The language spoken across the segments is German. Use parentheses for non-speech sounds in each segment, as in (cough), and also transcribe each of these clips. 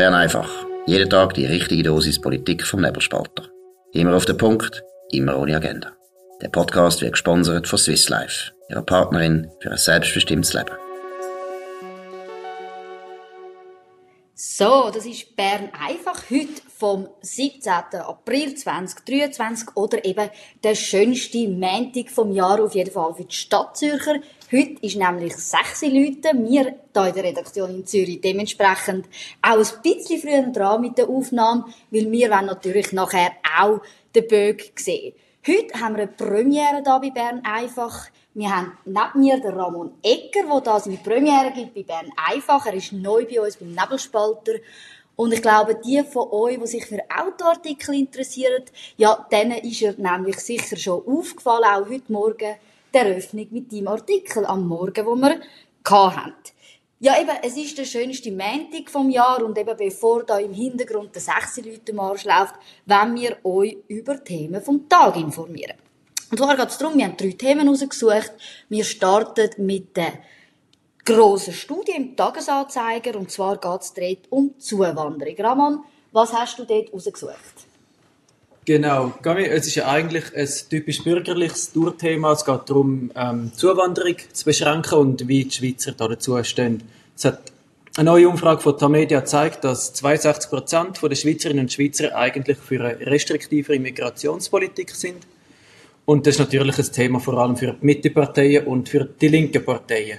Bern einfach. Jeden Tag die richtige Dosis Politik vom Nebelspalter. Immer auf den Punkt, immer ohne Agenda. Der Podcast wird gesponsert von Swiss Life, ihrer Partnerin für ein selbstbestimmtes Leben. So, das ist Bern einfach heute vom 17. April 2023 oder eben der schönste Montag vom Jahr auf jeden Fall für die Stadt Zürcher. Heute ist nämlich 6 Leute, wir hier in der Redaktion in Zürich dementsprechend auch ein bisschen früher dran mit der Aufnahme, weil wir wollen natürlich nachher auch den Böck sehen. Heute haben wir eine Premiere hier bei Bern einfach. Wir haben neben mir den Ramon Ecker, der da seine Premiere gibt bei Bern einfach. Er ist neu bei uns beim Nebelspalter. Und ich glaube, die von euch, die sich für Autoartikel interessieren, ja, denen ist er nämlich sicher schon aufgefallen, auch heute Morgen, der Eröffnung mit deinem Artikel am Morgen, wo wir hatten. Ja, eben, es ist der schönste Montag vom Jahr und eben bevor da im Hintergrund der 6 Leute Marsch läuft, wollen wir euch über Themen vom Tag informieren. Und zwar geht es darum, wir haben drei Themen rausgesucht. Wir starten mit der grossen Studie im Tagesanzeiger und zwar geht es dort um Zuwanderung. Ramon, was hast du dort rausgesucht? Genau, es ist ja eigentlich ein typisch bürgerliches Tourthema. Es geht darum, ähm, Zuwanderung zu beschränken und wie die Schweizer da dazu stehen. Es hat eine neue Umfrage von Tamedia zeigt, dass 62 Prozent der Schweizerinnen und Schweizer eigentlich für eine restriktivere Migrationspolitik sind. Und das ist natürlich ein Thema vor allem für die Mitteparteien und für die linken Parteien,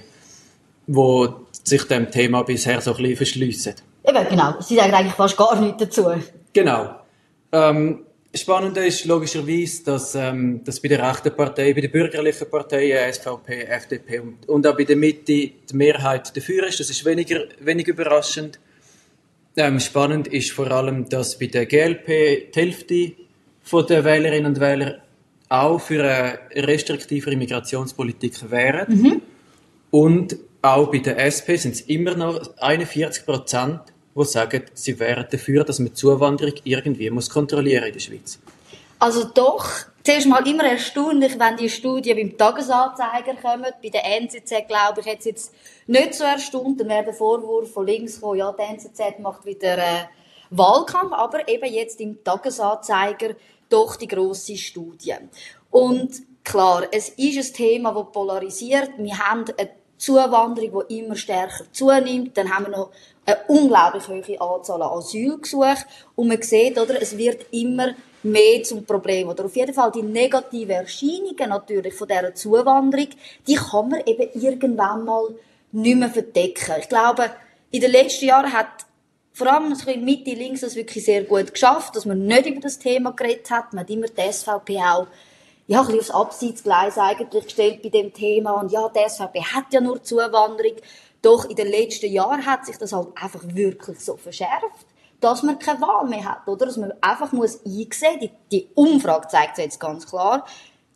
die sich dem Thema bisher so ein bisschen verschliessen. Eben, genau. Sie sagen eigentlich fast gar nichts dazu. Genau. Ähm, Spannend ist logischerweise, dass, ähm, dass bei der rechten Partei, bei den bürgerlichen Parteien, SVP, FDP und, und auch bei der Mitte die Mehrheit dafür ist. Das ist weniger, weniger überraschend. Ähm, spannend ist vor allem, dass bei der GLP die Hälfte der Wählerinnen und Wähler auch für eine restriktivere Migrationspolitik wären. Mhm. Und auch bei der SP sind es immer noch 41 Prozent, die sagen, sie wären dafür, dass man Zuwanderung irgendwie muss kontrollieren in der Schweiz. Also doch, zuerst mal immer erstaunlich, wenn die Studien beim Tagesanzeiger kommen. Bei der NZZ, glaube ich, jetzt jetzt nicht so erstaunt. Dann wäre der Vorwurf von links gekommen, ja, die NZZ macht wieder äh, Wahlkampf. Aber eben jetzt im Tagesanzeiger doch die grosse Studie. Und klar, es ist ein Thema, das polarisiert. Wir haben eine Zuwanderung, die immer stärker zunimmt. Dann haben wir noch eine unglaublich hohe Anzahl an Asylgesuchen. Und man sieht, oder, es wird immer mehr zum Problem. Oder auf jeden Fall die negativen Erscheinungen natürlich von dieser Zuwanderung, die kann man eben irgendwann mal nicht mehr verdecken. Ich glaube, in den letzten Jahren hat vor allem Mitte links das wirklich sehr gut geschafft, dass man nicht über das Thema geredet hat. Man hat immer die SVP auch ja, ein bisschen aufs Abseitsgleis eigentlich gestellt bei dem Thema. Und ja, die SVP hat ja nur Zuwanderung. Doch in den letzten Jahren hat sich das halt einfach wirklich so verschärft, dass man keine Wahl mehr hat, oder? Dass man einfach muss einsehen, die, die Umfrage zeigt es jetzt ganz klar,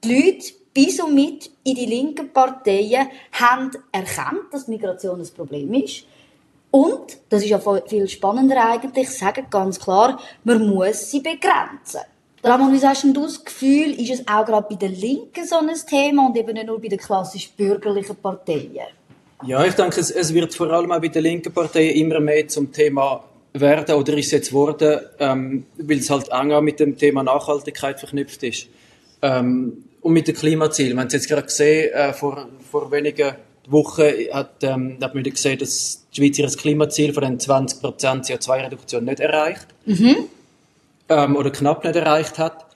die Leute bis und mit in die linken Parteien haben erkannt, dass Migration ein Problem ist. Und, das ist ja viel spannender eigentlich, sagen ganz klar, man muss sie begrenzen. Ramon, wie hast du das Gefühl, ist es auch gerade bei den Linken so ein Thema und eben nicht nur bei den klassisch bürgerlichen Parteien? Ja, ich denke, es, es, wird vor allem auch bei den linken Parteien immer mehr zum Thema werden oder ist jetzt worden, ähm, weil es halt auch mit dem Thema Nachhaltigkeit verknüpft ist. Ähm, und mit dem Klimaziel. Wir haben es jetzt gerade gesehen, äh, vor, vor wenigen Wochen hat, ähm, hat man gesehen, dass die Schweiz ihr Klimaziel von den 20% CO2-Reduktion nicht erreicht. Mhm. Ähm, oder knapp nicht erreicht hat.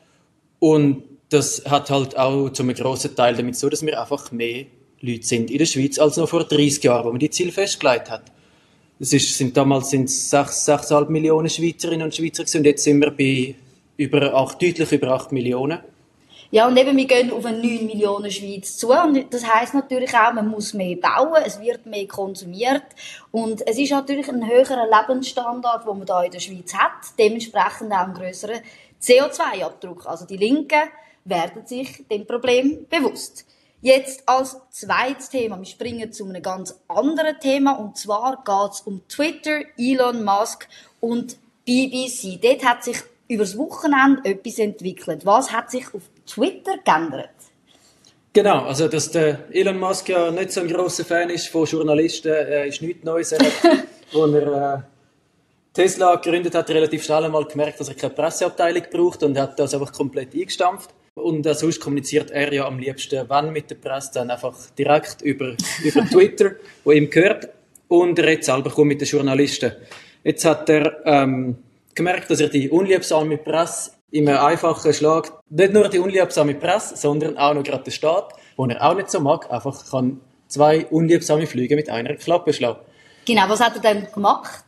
Und das hat halt auch zu einem grossen Teil damit so, dass wir einfach mehr Leute sind in der Schweiz als noch vor 30 Jahren, wo man die Ziele festgelegt hat. Es ist, sind damals sind 6,5 Millionen Schweizerinnen und Schweizer gewesen, und jetzt sind wir bei über 8, deutlich über 8 Millionen. Ja, und eben, wir gehen auf eine 9 Millionen Schweiz zu. Und das heisst natürlich auch, man muss mehr bauen, es wird mehr konsumiert. Und es ist natürlich ein höherer Lebensstandard, den man da in der Schweiz hat. Dementsprechend auch ein grösserer CO2-Abdruck. Also die Linken werden sich dem Problem bewusst. Jetzt als zweites Thema, wir springen zu einem ganz anderen Thema und zwar geht es um Twitter, Elon Musk und BBC. Dort hat sich übers Wochenende etwas entwickelt. Was hat sich auf Twitter geändert? Genau, also dass der Elon Musk ja nicht so ein großer Fan ist von Journalisten, äh, ist nichts Neues. Er hat, (laughs) wo er Tesla gegründet hat, relativ schnell einmal gemerkt, dass er keine Presseabteilung braucht und hat das einfach komplett eingestampft. Und äh, sonst kommuniziert er ja am liebsten, wenn mit der Presse, dann einfach direkt über, über (laughs) Twitter, wo ihm gehört. Und er redet selber mit den Journalisten. Jetzt hat er ähm, gemerkt, dass er die unliebsame Presse in einem einfachen Schlag, nicht nur die unliebsame Presse, sondern auch noch gerade den Staat, wo er auch nicht so mag, einfach kann zwei unliebsame Flüge mit einer Klappe schlagen. Genau, was hat er dann gemacht?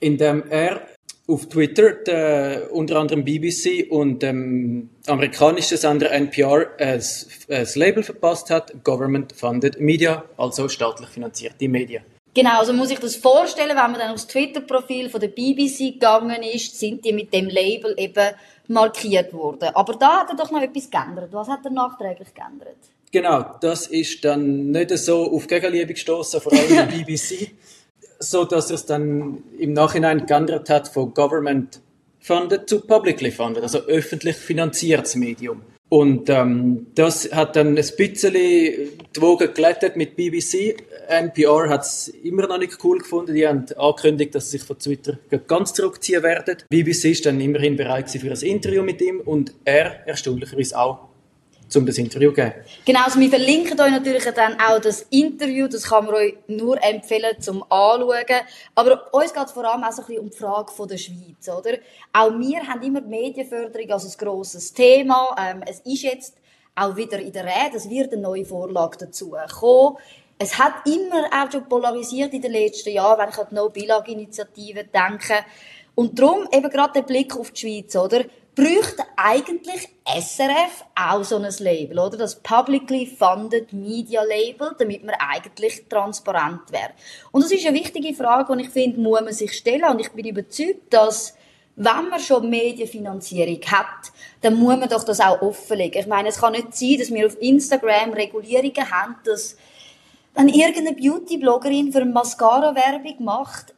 Indem er auf Twitter der, unter anderem BBC und dem amerikanischen Sender NPR ein, ein Label verpasst hat, Government Funded Media, also staatlich finanzierte Medien. Genau, also muss ich das vorstellen, wenn man dann aufs Twitter-Profil von der BBC gegangen ist, sind die mit dem Label eben markiert worden. Aber da hat er doch noch etwas geändert. Was hat er nachträglich geändert? Genau, das ist dann nicht so auf Gegenliebe gestoßen, vor allem (laughs) in BBC, so dass er es dann im Nachhinein geändert hat von Government funded zu publicly funded, also öffentlich finanziertes Medium. Und ähm, das hat dann ein bisschen die Wogen glättet mit BBC. NPR hat es immer noch nicht cool gefunden. Die haben angekündigt, dass sie sich von Twitter ganz zurückziehen werden. BBC ist dann immerhin bereit für ein Interview mit ihm und er erstaunlicherweise auch um das Interview zu geben. Genau, also wir verlinken euch natürlich dann auch das Interview, das kann man euch nur empfehlen zum Anschauen. Aber uns geht vor allem auch so ein bisschen um die Frage von der Schweiz, oder? Auch wir haben immer die Medienförderung als ein grosses Thema. Ähm, es ist jetzt auch wieder in der Rede, es wird eine neue Vorlage dazu kommen. Es hat immer auch schon polarisiert in den letzten Jahren, wenn ich an die No-Billag-Initiative denke. Und darum eben gerade der Blick auf die Schweiz, oder? Bräuchte eigentlich SRF auch so ein Label, oder? Das Publicly Funded Media Label, damit man eigentlich transparent wäre. Und das ist eine wichtige Frage, die ich finde, muss man sich stellen. Und ich bin überzeugt, dass wenn man schon Medienfinanzierung hat, dann muss man doch das auch offenlegen. Ich meine, es kann nicht sein, dass wir auf Instagram Regulierungen haben, dass wenn irgendeine Beauty-Bloggerin für Mascara-Werbung macht,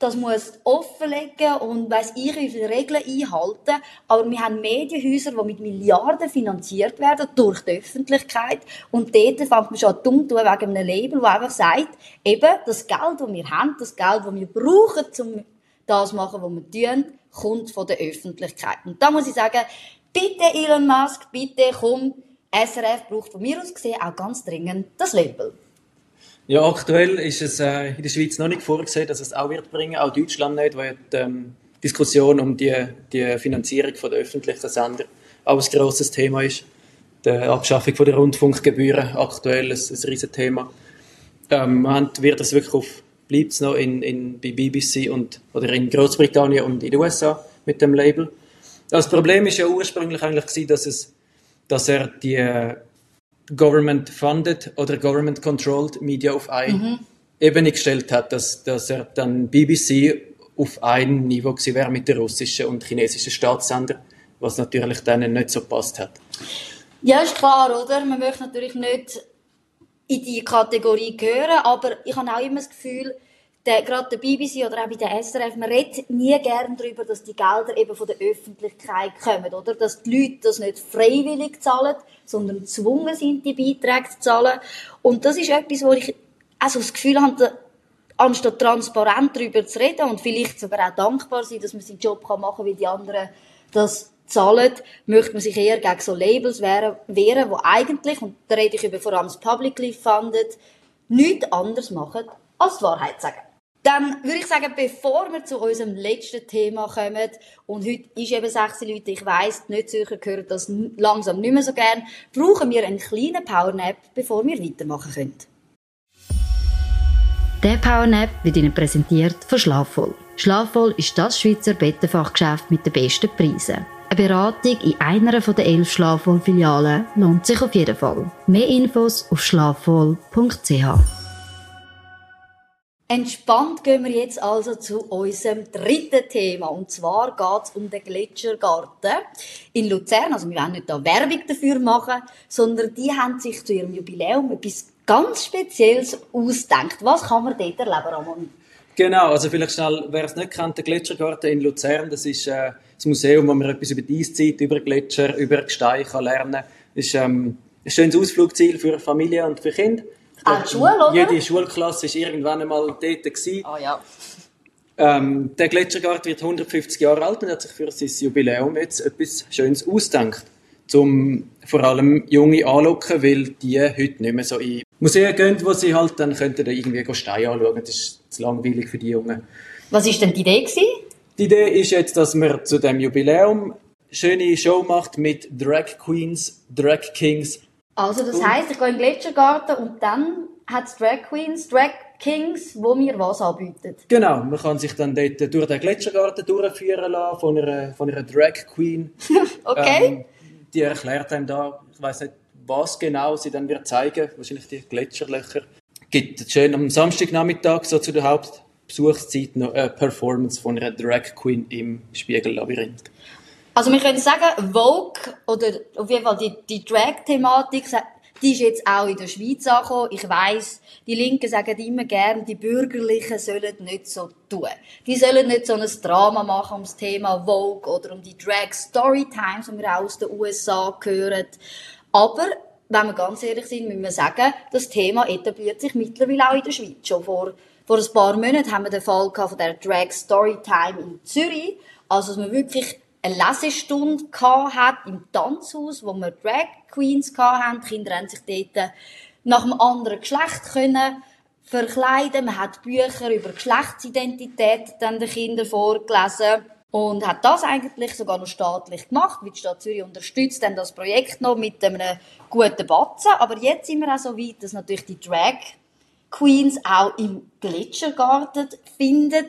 das muss offenlegen und weiss ich, wie viele Regeln einhalten. Aber wir haben Medienhäuser, die mit Milliarden finanziert werden durch die Öffentlichkeit. Und dort fängt man schon dumm tun wegen einem Label, das einfach sagt, eben, das Geld, das wir haben, das Geld, das wir brauchen, um das zu machen, was wir tun, kommt von der Öffentlichkeit. Und da muss ich sagen, bitte Elon Musk, bitte komm, SRF braucht von mir aus gesehen auch ganz dringend das Label. Ja, aktuell ist es äh, in der Schweiz noch nicht vorgesehen, dass es auch wird bringen, auch Deutschland nicht, weil die ähm, Diskussion um die, die Finanzierung von der öffentlichen Sender auch ein grosses Thema ist. Die Abschaffung von der Rundfunkgebühren aktuell ein, ein riesen Thema. Ähm, wird es wirklich auf, bleibt es noch in, in, bei BBC und, oder in Großbritannien und in den USA mit dem Label. Das Problem ist ja ursprünglich eigentlich gewesen, dass es, dass er die government-funded oder government-controlled Media auf eine mhm. Ebene gestellt hat, dass, dass er dann BBC auf ein Niveau gewesen wäre mit den russischen und chinesischen Staatssender, was natürlich denen nicht so passt hat. Ja, ist klar, oder? Man möchte natürlich nicht in die Kategorie gehören, aber ich habe auch immer das Gefühl, der, gerade der BBC oder auch bei der SRF, man redet nie gern darüber, dass die Gelder eben von der Öffentlichkeit kommen, oder? Dass die Leute das nicht freiwillig zahlen, sondern gezwungen sind, die Beiträge zu zahlen. Und das ist etwas, wo ich also das Gefühl habe, anstatt transparent darüber zu reden und vielleicht sogar auch dankbar sein, dass man seinen Job machen kann, wie die anderen das zahlen, möchte man sich eher gegen so Labels wehren, wehren, wo eigentlich, und da rede ich über vor allem das Publicly Funded, nichts anderes machen, als die Wahrheit sagen. Dann würde ich sagen, bevor wir zu unserem letzten Thema kommen, und heute ist eben 16 Leute, ich weiss, nicht sicher hören das langsam nicht mehr so gern, brauchen wir einen kleinen Powernap, bevor wir weitermachen können. Der Powernap wird Ihnen präsentiert von Schlafvoll. Schlafvoll ist das Schweizer Bettenfachgeschäft mit den besten Preisen. Eine Beratung in einer der elf Schlafvoll-Filialen lohnt sich auf jeden Fall. Mehr Infos auf schlafvoll.ch. Entspannt gehen wir jetzt also zu unserem dritten Thema. Und zwar geht es um den Gletschergarten in Luzern. Also wir wollen nicht da Werbung dafür machen, sondern die haben sich zu ihrem Jubiläum etwas ganz Spezielles ausgedacht. Was kann man dort erleben, Ramon? Genau, also vielleicht schnell, wer es nicht kennt, der Gletschergarten in Luzern, das ist äh, das Museum, wo man etwas über die Eiszeit, über Gletscher, über Gestein kann lernen kann. Das ist ähm, ein schönes Ausflugsziel für Familie und für Kinder. Auch die Schule, oder? Jede Schulklasse war irgendwann einmal dort. Gewesen. Ah ja. Ähm, der Gletschergarten wird 150 Jahre alt und hat sich für sein Jubiläum jetzt etwas Schönes ausgedacht. Um vor allem Junge anlocken, weil die heute nicht mehr so in Museen gehen, wo sie halt dann könnten irgendwie Steine anschauen. Das ist zu langweilig für die Jungen. Was ist denn die Idee gewesen? Die Idee ist jetzt, dass man zu dem Jubiläum schöne Show macht mit Drag Queens, Drag Kings. Also das heisst, ich gehe in den Gletschergarten und dann hat es Drag Queens, Drag Kings, wo mir was anbieten. Genau, man kann sich dann dort durch den Gletschergarten durchführen lassen von einer, von einer Drag Queen. (laughs) okay. Ähm, die erklärt einem da, ich weiß nicht, was genau sie dann wird zeigen, wahrscheinlich die Gletscherlöcher. Gibt schön am Samstagnachmittag so zu der Hauptbesuchszeit noch eine Performance von einer Drag Queen im Spiegellabyrinth. Also wir können sagen, Vogue oder auf jeden Fall die, die Drag-Thematik, die ist jetzt auch in der Schweiz angekommen. Ich weiss, die Linken sagen immer gern, die Bürgerlichen sollen nicht so tun. Die sollen nicht so ein Drama machen um das Thema Vogue oder um die Drag Storytimes, die wir auch aus den USA hören. Aber wenn wir ganz ehrlich sind, müssen wir sagen, das Thema etabliert sich mittlerweile auch in der Schweiz. Schon vor, vor ein paar Monaten haben wir den Fall von der Drag Storytime in Zürich. Also, dass man wirklich eine Lesestunde hat im Tanzhaus, wo wir Drag Queens hatten. Die Kinder haben sich dort nach einem anderen Geschlecht können verkleiden. Man hat Bücher über Geschlechtsidentität dann den Kindern vorgelesen. Und hat das eigentlich sogar noch staatlich gemacht, weil die Stadt Zürich unterstützt dann das Projekt noch mit einem guten Batzen. Aber jetzt sind wir auch so weit, dass natürlich die Drag Queens auch im Gletschergarten finden.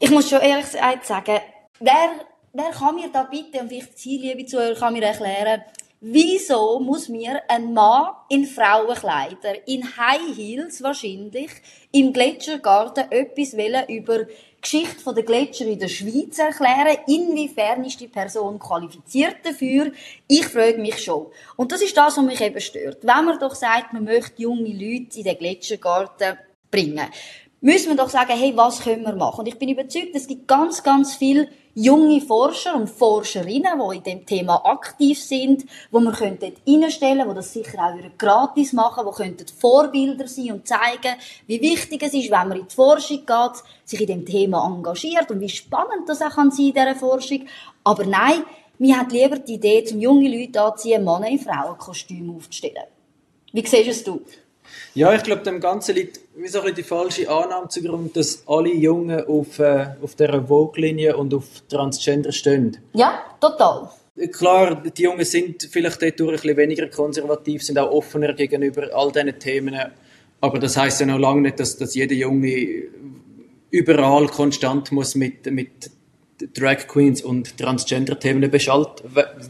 Ich muss schon ehrlich sagen, wer wer kann mir da bitte, und vielleicht Sie, liebe Zuhörer, kann mir erklären, wieso muss mir ein Mann in Frauenkleider, in High Heels wahrscheinlich, im Gletschergarten etwas über die Geschichte der Gletscher in der Schweiz erklären. Inwiefern ist die Person qualifiziert dafür? Ich frage mich schon. Und das ist das, was mich eben stört. Wenn man doch sagt, man möchte junge Leute in den Gletschergarten bringen, müssen wir doch sagen, hey, was können wir machen? Und ich bin überzeugt, es gibt ganz, ganz viele junge Forscher und Forscherinnen, die in dem Thema aktiv sind, wo man könnte reinstellen, wo das sicher auch gratis machen, wo könnten Vorbilder sein und zeigen, wie wichtig es ist, wenn man in die Forschung geht, sich in dem Thema engagiert und wie spannend das auch kann sein in dieser Forschung. Aber nein, mir hat lieber die Idee, zum junge Leute anziehen, Männer in Frauenkostümen aufzustellen. Wie siehst es du? Ja, ich glaube, dem Ganzen liegt wie so ein die falsche Annahme zugrunde, dass alle Jungen auf, äh, auf dieser Vogue-Linie und auf Transgender stehen. Ja, total. Klar, die Jungen sind vielleicht dadurch ein bisschen weniger konservativ, sind auch offener gegenüber all diesen Themen. Aber das heißt ja noch lange nicht, dass, dass jeder Junge überall konstant muss mit, mit Drag Queens und Transgender-Themen beschallt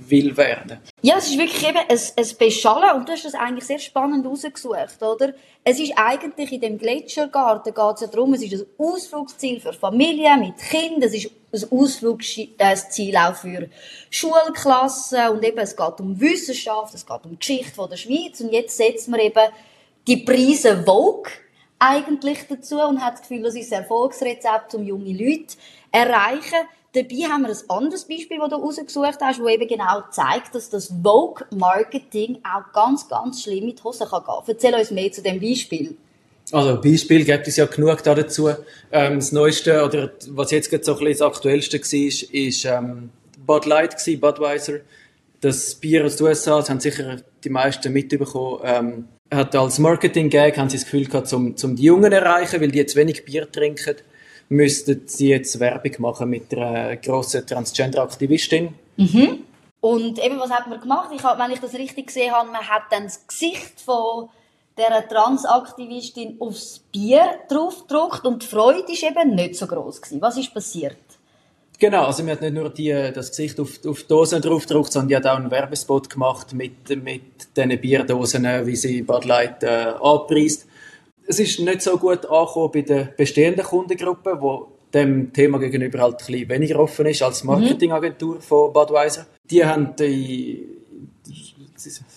will werden. Ja, es ist wirklich eben ein, ein Beschallen und du hast das eigentlich sehr spannend rausgesucht, oder? Es ist eigentlich in dem Gletschergarten geht es ja darum, es ist ein Ausflugsziel für Familien mit Kindern, es ist ein Ausflugsziel auch für Schulklassen und eben es geht um Wissenschaft, es geht um Geschichte von der Schweiz und jetzt setzt man eben die Preise Vogue eigentlich dazu und hat das Gefühl, das ist ein Erfolgsrezept, um junge Leute erreichen. Dabei haben wir ein anderes Beispiel, das du rausgesucht hast, das eben genau zeigt, dass das Vogue-Marketing auch ganz, ganz schlimm mit Hosen kann gehen. Erzähl uns mehr zu dem Beispiel. Also Beispiel gibt es ja genug dazu. Ähm, das Neueste, oder was jetzt gerade so ein bisschen das Aktuellste war, ist ähm, Bud Light, gewesen, Budweiser. Das Bier aus den USA, das haben sicher die meisten mitbekommen, ähm, hat als Marketing-Gag, haben sie das Gefühl gehabt, zum, zum die Jungen erreichen, weil die jetzt wenig Bier trinken müssten sie jetzt Werbung machen mit einer grossen Transgender-Aktivistin. Mhm. Und eben, was hat man gemacht? Ich hab, wenn ich das richtig gesehen habe, man hat dann das Gesicht von der Transaktivistin aufs Bier draufgedruckt und die Freude ist eben nicht so groß gewesen. Was ist passiert? Genau, also man hat nicht nur die, das Gesicht auf, auf die Dosen draufgedruckt, sondern die hat auch einen Werbespot gemacht mit, mit diesen Bierdosen, wie sie Bud Light äh, anpreist es ist nicht so gut angekommen bei der bestehenden Kundengruppe, wo dem Thema gegenüber halt ein bisschen weniger offen ist als die mhm. Marketingagentur von Budweiser. Die haben die,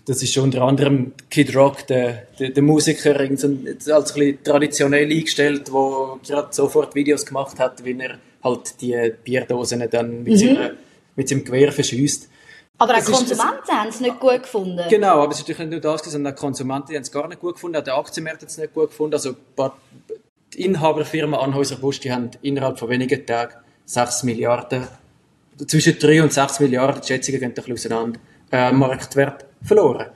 das ist unter anderem Kid Rock, der, der, der Musiker, als ein bisschen traditionell eingestellt, der gerade sofort Videos gemacht hat, wie er halt die Bierdosen dann mit, mhm. seinem, mit seinem Gewehr verschießt. Aber auch Konsumenten haben es nicht gut gefunden. Genau, aber es ist natürlich nicht nur das, sondern auch Konsumenten haben es gar nicht gut gefunden, auch der Aktienmarkt hat es nicht gut gefunden. Also die Inhaberfirma Anhäuser Busch, die haben innerhalb von wenigen Tagen 6 Milliarden, zwischen 3 und 6 Milliarden, die Schätzungen gehen ein bisschen auseinander, äh, Marktwert verloren.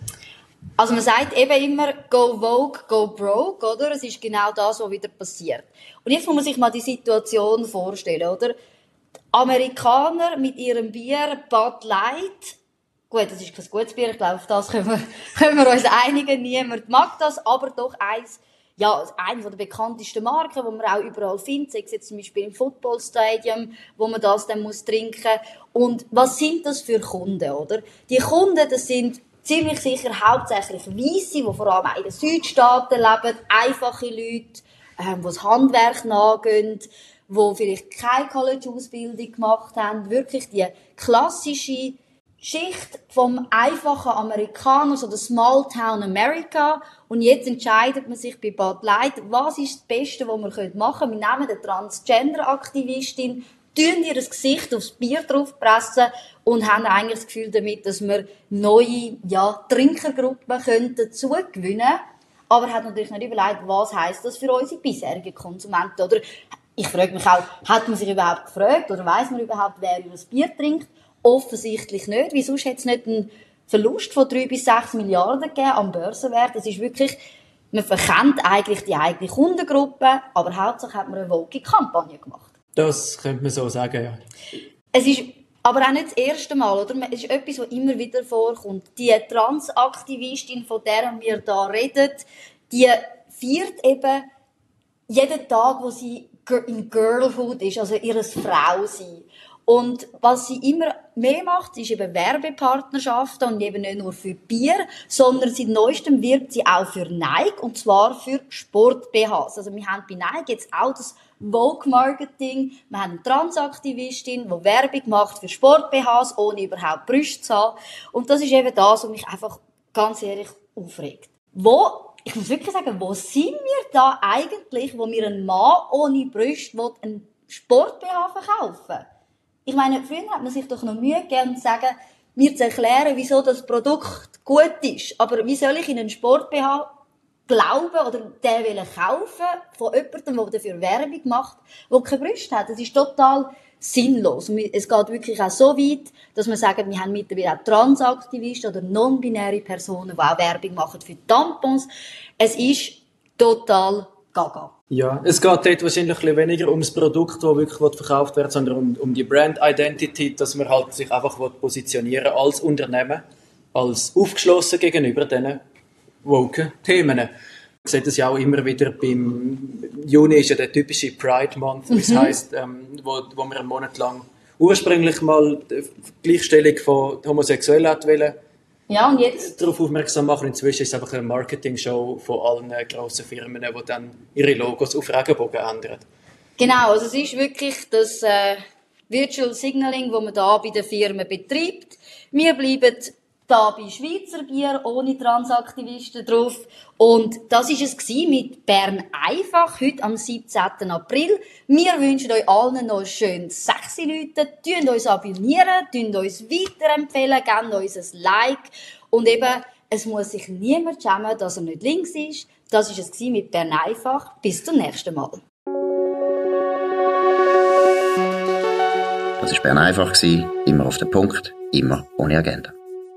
Also man sagt eben immer, go Vogue, go broke, oder? Es ist genau das, was wieder passiert. Und jetzt muss man sich mal die Situation vorstellen, oder? Amerikaner mit ihrem Bier Bud Light, gut, das ist kein gutes Bier, ich glaube, auf das können wir, (laughs) können wir uns einigen, niemand mag das, aber doch eins, ja, eine der bekanntesten Marken, die man auch überall findet, sei es jetzt zum Beispiel im Footballstadium, wo man das dann muss trinken. Und was sind das für Kunden, oder? Die Kunden, das sind ziemlich sicher hauptsächlich Weisse, die vor allem in den Südstaaten leben, einfache Leute, ähm, die das Handwerk nachgehen, die vielleicht keine College-Ausbildung gemacht haben, wirklich die klassische Schicht vom einfachen Amerikaner, so der Small Town America. Und jetzt entscheidet man sich bei Bud Light, was ist das Beste, was wir machen können. Wir nehmen eine Transgender-Aktivistin, tun ihr Gesicht aufs Bier draufpressen und haben eigentlich das Gefühl damit, dass wir neue, ja, Trinkergruppen könnten dazugewinnen. Aber hat natürlich nicht überlegt, was heisst das für unsere bisherigen Konsumenten, oder? Ich frage mich auch, hat man sich überhaupt gefragt, oder weiß man überhaupt, wer über das Bier trinkt? Offensichtlich nicht. Wieso hat es nicht einen Verlust von drei bis sechs Milliarden gegeben am Börsenwert? Das ist wirklich, man verkennt eigentlich die eigene Kundengruppe, aber hauptsächlich hat man eine Woke-Kampagne gemacht. Das könnte man so sagen, ja. Es ist aber auch nicht das erste Mal, oder? Es ist etwas, was immer wieder vorkommt. Die Transaktivistin, von der wir da reden, die feiert eben jeden Tag, wo sie in Girlhood ist, also ihres Frau sein. Und was sie immer mehr macht, ist eben Werbepartnerschaften und eben nicht nur für Bier, sondern seit neuestem wirbt sie auch für Nike und zwar für Sport-BHs. Also wir haben bei Nike jetzt auch das Vogue-Marketing. Wir haben eine Transaktivistin, die Werbung macht für Sport-BHs, ohne überhaupt Brüste zu haben. Und das ist eben das, was mich einfach ganz ehrlich aufregt. Wo ich muss wirklich sagen, wo sind wir da eigentlich, wo mir ein Mann ohne Brüste einen Sport-BH verkaufen Ich meine, früher hat man sich doch noch Mühe gegeben, zu sagen, mir zu erklären, wieso das Produkt gut ist. Aber wie soll ich in einen Sport-BH glauben oder den wollen kaufen von jemandem, der dafür Werbung macht, der keine Brüste hat? Das ist total sinnlos. Es geht wirklich auch so weit, dass wir sagen, wir haben mittlerweile auch Transaktivisten oder non-binäre Personen, die auch Werbung machen für Tampons. Es ist total gaga. Ja, es geht dort wahrscheinlich ein weniger um das Produkt, das wirklich verkauft wird, sondern um, um die Brand Identity, dass man halt sich einfach positionieren als Unternehmen, als aufgeschlossen gegenüber diesen woken Themen. Ich sehe das ja auch immer wieder beim Juni ist ja der typische Pride Month, das mhm. heißt, ähm, wo, wo wir einen Monat lang ursprünglich mal die Gleichstellung von Homosexuellen hat wollen, ja, und jetzt? darauf aufmerksam machen. Inzwischen ist es einfach eine Marketing-Show von allen grossen Firmen, die dann ihre Logos auf Regenbogen ändern. Genau, also es ist wirklich das äh, Virtual Signaling, das man da bei den Firmen betreibt. Wir bleiben da bei Schweizer Bier ohne Transaktivisten drauf. Und das ist es mit Bern einfach, heute am 17. April. Wir wünschen euch allen noch ein schönes sexy Leute. Tun uns abonnieren, tun uns weiterempfehlen, geben uns ein Like. Und eben, es muss sich niemand schämen, dass er nicht links ist. Das ist es mit Bern einfach. Bis zum nächsten Mal. Das war Bern einfach, immer auf den Punkt, immer ohne Agenda.